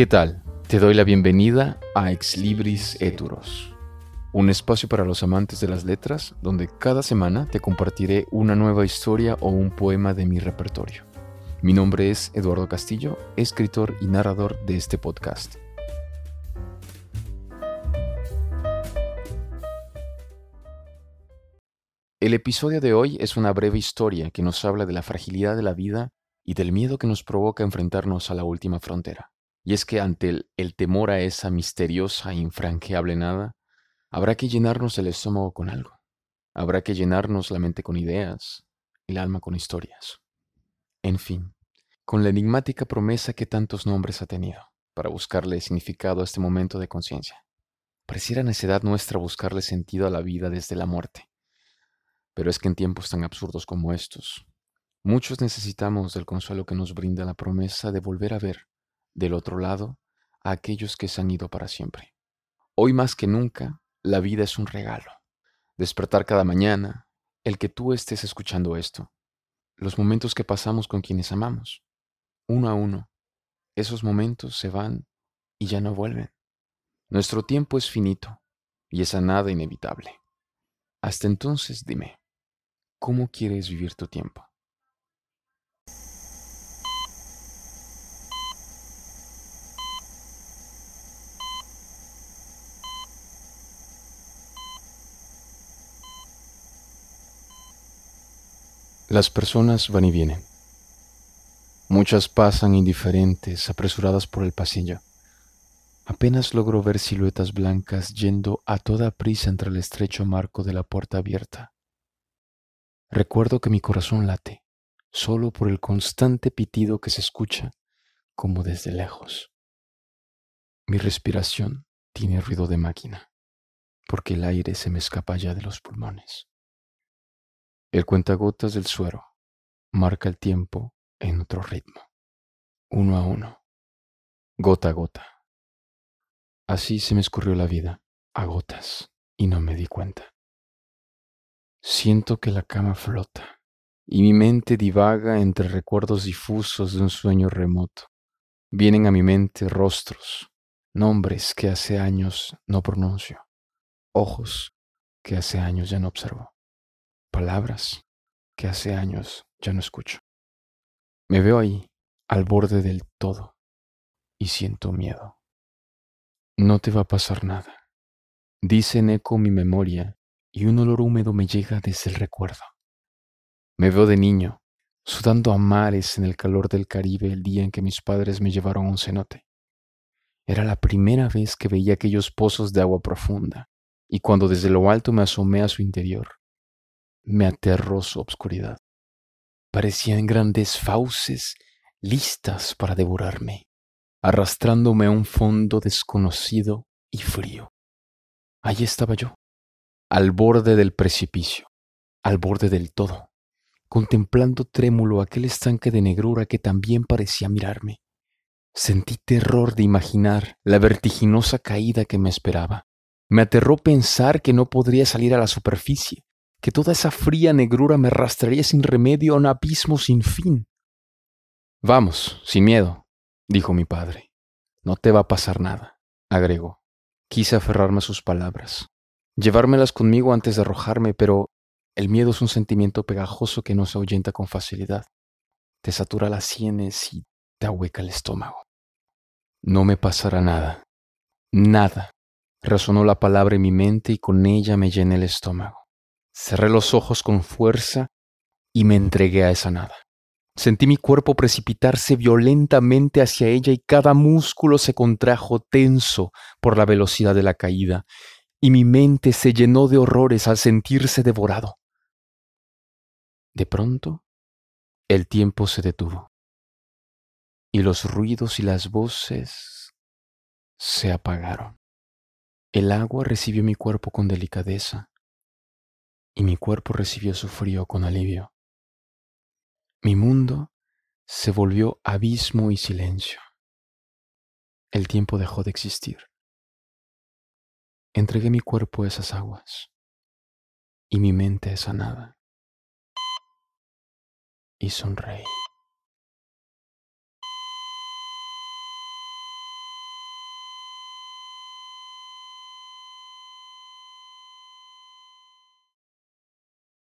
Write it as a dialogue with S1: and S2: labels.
S1: ¿Qué tal? Te doy la bienvenida a Ex Libris Eturos, un espacio para los amantes de las letras donde cada semana te compartiré una nueva historia o un poema de mi repertorio. Mi nombre es Eduardo Castillo, escritor y narrador de este podcast. El episodio de hoy es una breve historia que nos habla de la fragilidad de la vida y del miedo que nos provoca enfrentarnos a la última frontera. Y es que ante el, temor a esa misteriosa e infranqueable nada, habrá que llenarnos el estómago con algo. Habrá que llenarnos la mente con ideas, el alma con historias. En fin, con la enigmática promesa que tantos nombres ha tenido, para buscarle significado a este momento de conciencia. Pareciera necedad nuestra buscarle sentido a la vida desde la muerte pero es que en tiempos tan absurdos como estos, muchos necesitamos del consuelo que nos brinda la promesa de volver a ver del otro lado a aquellos que se han ido para siempre. Hoy más que nunca, la vida es un regalo. Despertar cada mañana, el que tú estés escuchando esto, los momentos que pasamos con quienes amamos, uno a uno, esos momentos se van y ya no vuelven. Nuestro tiempo es finito y esa nada inevitable. Hasta entonces dime, ¿Cómo quieres vivir tu tiempo? Las personas van y vienen. Muchas pasan indiferentes, apresuradas por el pasillo. Apenas logro ver siluetas blancas yendo a toda prisa entre el estrecho marco de la puerta abierta. Recuerdo que mi corazón late solo por el constante pitido que se escucha como desde lejos. Mi respiración tiene ruido de máquina, porque el aire se me escapa ya de los pulmones. El cuentagotas del suero marca el tiempo en otro ritmo, uno a uno, gota a gota. Así se me escurrió la vida, a gotas, y no me di cuenta. Siento que la cama flota y mi mente divaga entre recuerdos difusos de un sueño remoto. Vienen a mi mente rostros, nombres que hace años no pronuncio, ojos que hace años ya no observo, palabras que hace años ya no escucho. Me veo ahí, al borde del todo, y siento miedo. No te va a pasar nada. Dice en eco mi memoria y un olor húmedo me llega desde el recuerdo. Me veo de niño, sudando a mares en el calor del Caribe el día en que mis padres me llevaron a un cenote. Era la primera vez que veía aquellos pozos de agua profunda, y cuando desde lo alto me asomé a su interior, me aterró su obscuridad. Parecían grandes fauces listas para devorarme, arrastrándome a un fondo desconocido y frío. Allí estaba yo, al borde del precipicio, al borde del todo, contemplando trémulo aquel estanque de negrura que también parecía mirarme. Sentí terror de imaginar la vertiginosa caída que me esperaba. Me aterró pensar que no podría salir a la superficie, que toda esa fría negrura me arrastraría sin remedio a un abismo sin fin. Vamos, sin miedo, dijo mi padre. No te va a pasar nada, agregó. Quise aferrarme a sus palabras, llevármelas conmigo antes de arrojarme, pero el miedo es un sentimiento pegajoso que no se ahuyenta con facilidad. Te satura las sienes y te ahueca el estómago. No me pasará nada. Nada. Resonó la palabra en mi mente y con ella me llené el estómago. Cerré los ojos con fuerza y me entregué a esa nada. Sentí mi cuerpo precipitarse violentamente hacia ella y cada músculo se contrajo tenso por la velocidad de la caída y mi mente se llenó de horrores al sentirse devorado. De pronto, el tiempo se detuvo y los ruidos y las voces se apagaron. El agua recibió mi cuerpo con delicadeza y mi cuerpo recibió su frío con alivio. Mi mundo se volvió abismo y silencio. El tiempo dejó de existir. Entregué mi cuerpo a esas aguas y mi mente a esa nada. Y sonreí.